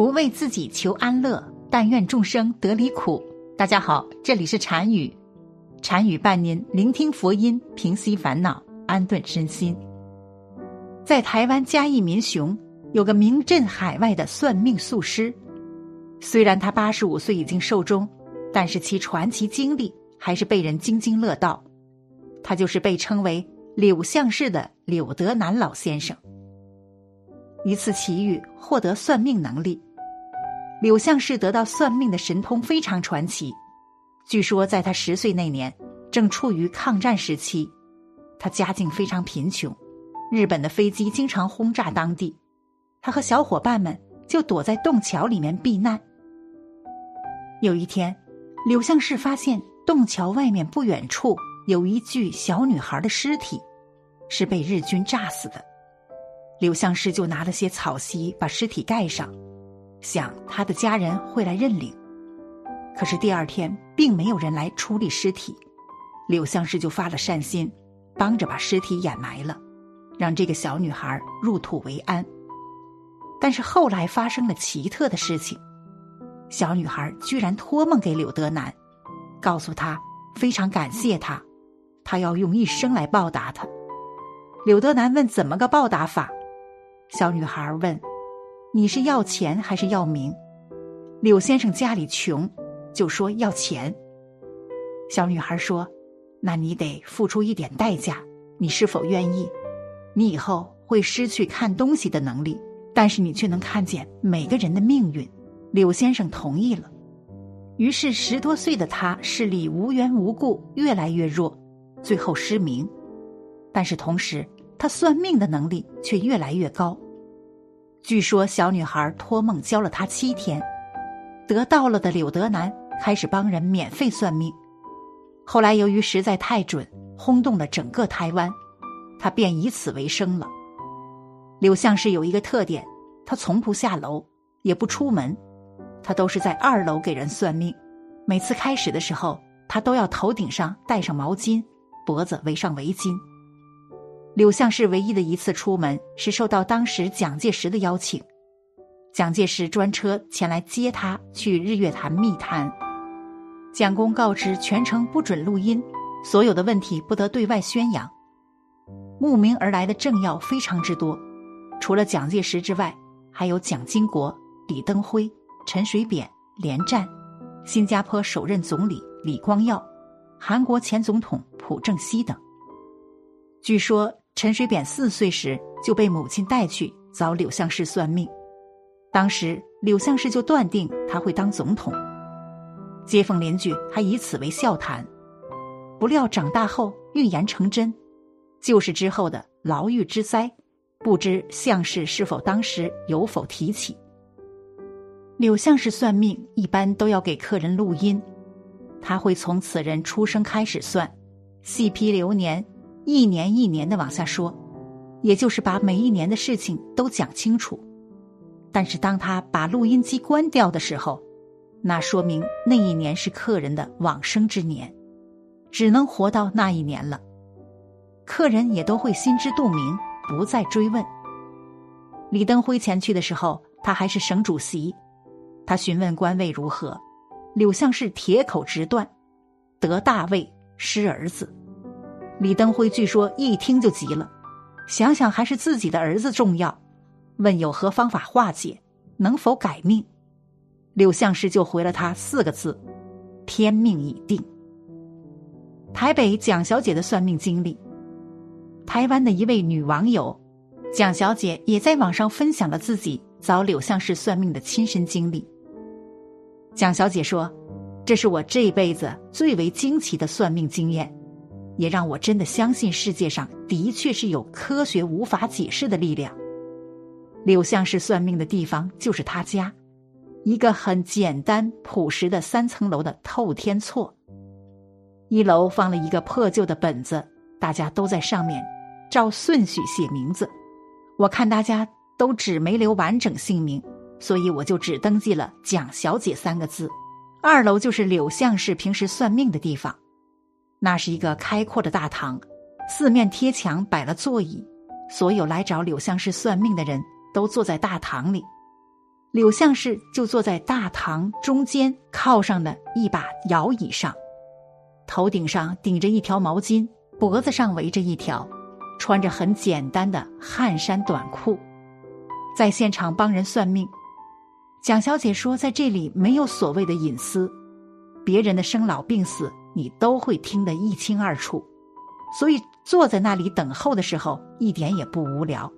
不为自己求安乐，但愿众生得离苦。大家好，这里是禅语，禅语伴您聆听佛音，平息烦恼，安顿身心。在台湾嘉义民雄有个名震海外的算命术师，虽然他八十五岁已经寿终，但是其传奇经历还是被人津津乐道。他就是被称为柳相氏的柳德南老先生。一次奇遇，获得算命能力。柳相氏得到算命的神通非常传奇。据说在他十岁那年，正处于抗战时期，他家境非常贫穷，日本的飞机经常轰炸当地，他和小伙伴们就躲在洞桥里面避难。有一天，柳相氏发现洞桥外面不远处有一具小女孩的尸体，是被日军炸死的。柳相氏就拿了些草席把尸体盖上，想他的家人会来认领。可是第二天并没有人来处理尸体，柳相氏就发了善心，帮着把尸体掩埋了，让这个小女孩入土为安。但是后来发生了奇特的事情，小女孩居然托梦给柳德南，告诉他非常感谢他，他要用一生来报答他。柳德南问怎么个报答法？小女孩问：“你是要钱还是要名？”柳先生家里穷，就说要钱。小女孩说：“那你得付出一点代价，你是否愿意？你以后会失去看东西的能力，但是你却能看见每个人的命运。”柳先生同意了。于是十多岁的他视力无缘无故越来越弱，最后失明。但是同时，他算命的能力却越来越高。据说小女孩托梦教了他七天，得到了的柳德南开始帮人免费算命。后来由于实在太准，轰动了整个台湾，他便以此为生了。柳相氏有一个特点，他从不下楼，也不出门，他都是在二楼给人算命。每次开始的时候，他都要头顶上戴上毛巾，脖子围上围巾。柳相氏唯一的一次出门是受到当时蒋介石的邀请，蒋介石专车前来接他去日月潭密谈。蒋公告知全程不准录音，所有的问题不得对外宣扬。慕名而来的政要非常之多，除了蒋介石之外，还有蒋经国、李登辉、陈水扁、连战，新加坡首任总理李光耀，韩国前总统朴正熙等。据说。陈水扁四岁时就被母亲带去找柳相氏算命，当时柳相氏就断定他会当总统，街坊邻居还以此为笑谈。不料长大后预言成真，就是之后的牢狱之灾，不知相氏是否当时有否提起。柳相氏算命一般都要给客人录音，他会从此人出生开始算，细批流年。一年一年的往下说，也就是把每一年的事情都讲清楚。但是当他把录音机关掉的时候，那说明那一年是客人的往生之年，只能活到那一年了。客人也都会心知肚明，不再追问。李登辉前去的时候，他还是省主席，他询问官位如何，柳相是铁口直断，得大位失儿子。李登辉据说一听就急了，想想还是自己的儿子重要，问有何方法化解，能否改命？柳相师就回了他四个字：天命已定。台北蒋小姐的算命经历，台湾的一位女网友蒋小姐也在网上分享了自己找柳相师算命的亲身经历。蒋小姐说：“这是我这辈子最为惊奇的算命经验。”也让我真的相信世界上的确是有科学无法解释的力量。柳相氏算命的地方就是他家，一个很简单朴实的三层楼的透天厝。一楼放了一个破旧的本子，大家都在上面照顺序写名字。我看大家都只没留完整姓名，所以我就只登记了“蒋小姐”三个字。二楼就是柳相氏平时算命的地方。那是一个开阔的大堂，四面贴墙摆了座椅，所有来找柳相氏算命的人都坐在大堂里。柳相氏就坐在大堂中间靠上的一把摇椅上，头顶上顶着一条毛巾，脖子上围着一条，穿着很简单的汗衫短裤，在现场帮人算命。蒋小姐说，在这里没有所谓的隐私，别人的生老病死你都会听得一清二楚，所以坐在那里等候的时候一点也不无聊。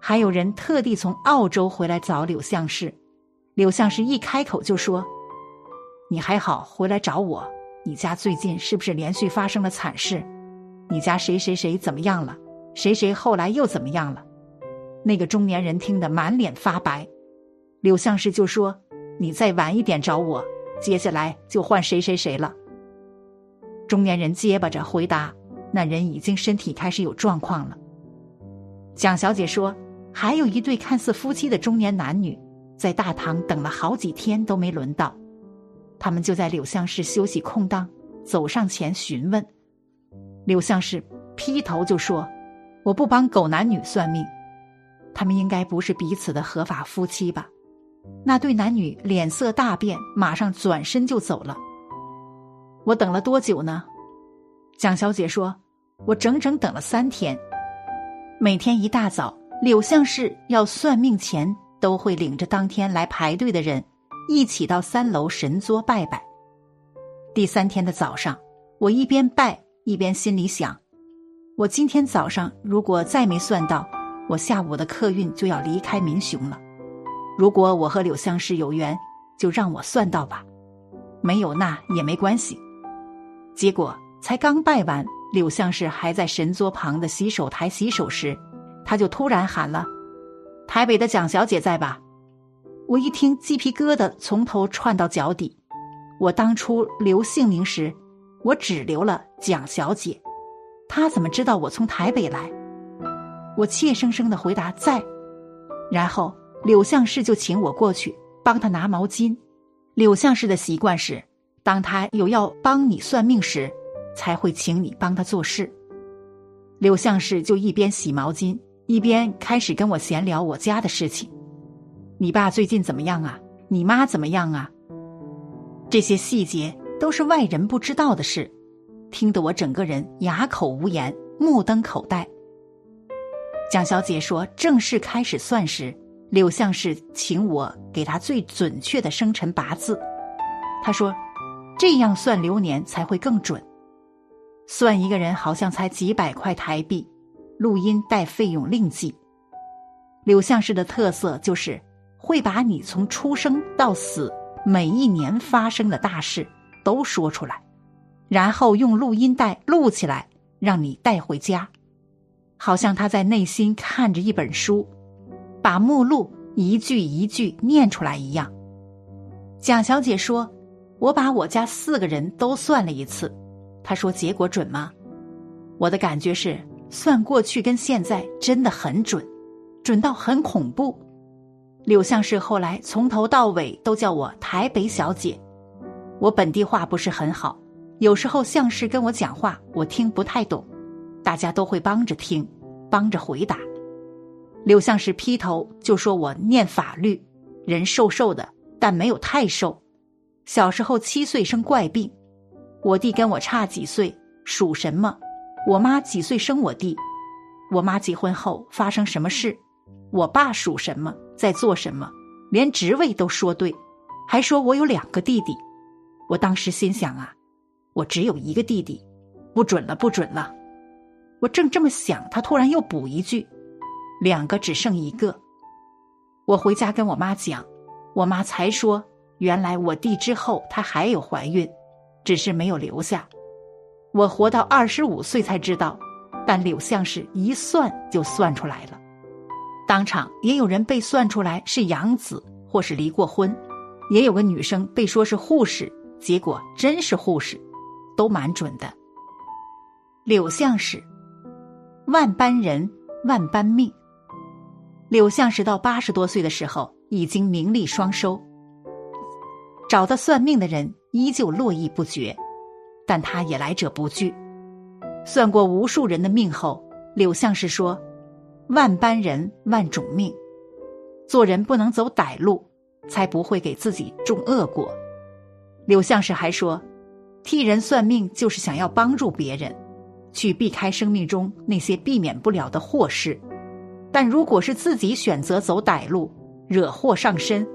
还有人特地从澳洲回来找柳相氏，柳相氏一开口就说：“你还好，回来找我。你家最近是不是连续发生了惨事？你家谁谁谁怎么样了？谁谁后来又怎么样了？”那个中年人听得满脸发白。柳相氏就说：“你再晚一点找我，接下来就换谁谁谁了。”中年人结巴着回答：“那人已经身体开始有状况了。”蒋小姐说。还有一对看似夫妻的中年男女，在大堂等了好几天都没轮到，他们就在柳相氏休息空档走上前询问。柳相氏劈头就说：“我不帮狗男女算命，他们应该不是彼此的合法夫妻吧？”那对男女脸色大变，马上转身就走了。我等了多久呢？蒋小姐说：“我整整等了三天，每天一大早。”柳相氏要算命前，都会领着当天来排队的人，一起到三楼神桌拜拜。第三天的早上，我一边拜一边心里想：我今天早上如果再没算到，我下午的客运就要离开民雄了。如果我和柳相氏有缘，就让我算到吧；没有那也没关系。结果才刚拜完，柳相氏还在神桌旁的洗手台洗手时。他就突然喊了：“台北的蒋小姐在吧？”我一听，鸡皮疙瘩从头窜到脚底。我当初留姓名时，我只留了蒋小姐。他怎么知道我从台北来？我怯生生的回答：“在。”然后柳相氏就请我过去帮他拿毛巾。柳相氏的习惯是，当他有要帮你算命时，才会请你帮他做事。柳相氏就一边洗毛巾。一边开始跟我闲聊我家的事情，你爸最近怎么样啊？你妈怎么样啊？这些细节都是外人不知道的事，听得我整个人哑口无言，目瞪口呆。蒋小姐说，正式开始算时，柳相士请我给他最准确的生辰八字，他说，这样算流年才会更准。算一个人好像才几百块台币。录音带费用另计。柳相氏的特色就是会把你从出生到死每一年发生的大事都说出来，然后用录音带录起来，让你带回家，好像他在内心看着一本书，把目录一句一句念出来一样。蒋小姐说：“我把我家四个人都算了一次，她说结果准吗？我的感觉是。”算过去跟现在真的很准，准到很恐怖。柳相氏后来从头到尾都叫我台北小姐，我本地话不是很好，有时候相氏跟我讲话我听不太懂，大家都会帮着听，帮着回答。柳相氏劈头就说我念法律，人瘦瘦的，但没有太瘦。小时候七岁生怪病，我弟跟我差几岁，属什么？我妈几岁生我弟？我妈结婚后发生什么事？我爸属什么，在做什么？连职位都说对，还说我有两个弟弟。我当时心想啊，我只有一个弟弟，不准了，不准了。我正这么想，他突然又补一句：“两个只剩一个。”我回家跟我妈讲，我妈才说，原来我弟之后她还有怀孕，只是没有留下。我活到二十五岁才知道，但柳相氏一算就算出来了。当场也有人被算出来是养子或是离过婚，也有个女生被说是护士，结果真是护士，都蛮准的。柳相氏，万般人，万般命。柳相氏到八十多岁的时候，已经名利双收，找他算命的人依旧络绎不绝。但他也来者不拒，算过无数人的命后，柳相士说：“万般人，万种命。”做人不能走歹路，才不会给自己种恶果。柳相士还说，替人算命就是想要帮助别人，去避开生命中那些避免不了的祸事。但如果是自己选择走歹路，惹祸上身，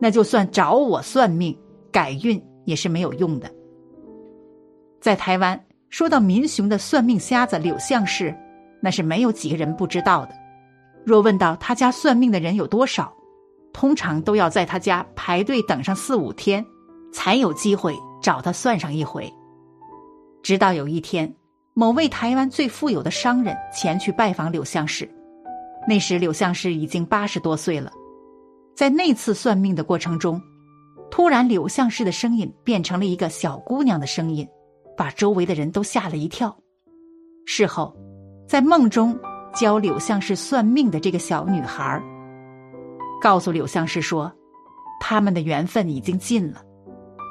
那就算找我算命改运也是没有用的。在台湾，说到民雄的算命瞎子柳相士，那是没有几个人不知道的。若问到他家算命的人有多少，通常都要在他家排队等上四五天，才有机会找他算上一回。直到有一天，某位台湾最富有的商人前去拜访柳相士，那时柳相士已经八十多岁了。在那次算命的过程中，突然柳相士的声音变成了一个小姑娘的声音，把周围的人都吓了一跳。事后，在梦中。教柳相士算命的这个小女孩，告诉柳相士说，他们的缘分已经尽了，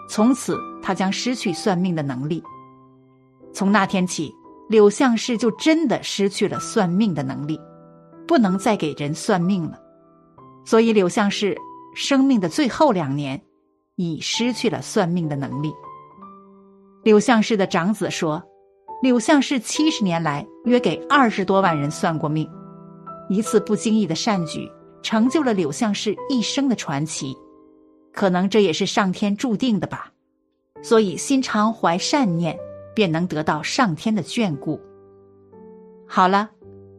从此他将失去算命的能力。从那天起，柳相士就真的失去了算命的能力，不能再给人算命了。所以柳相士生命的最后两年，已失去了算命的能力。柳相士的长子说。柳相士七十年来约给二十多万人算过命，一次不经意的善举成就了柳相士一生的传奇，可能这也是上天注定的吧。所以心常怀善念，便能得到上天的眷顾。好了，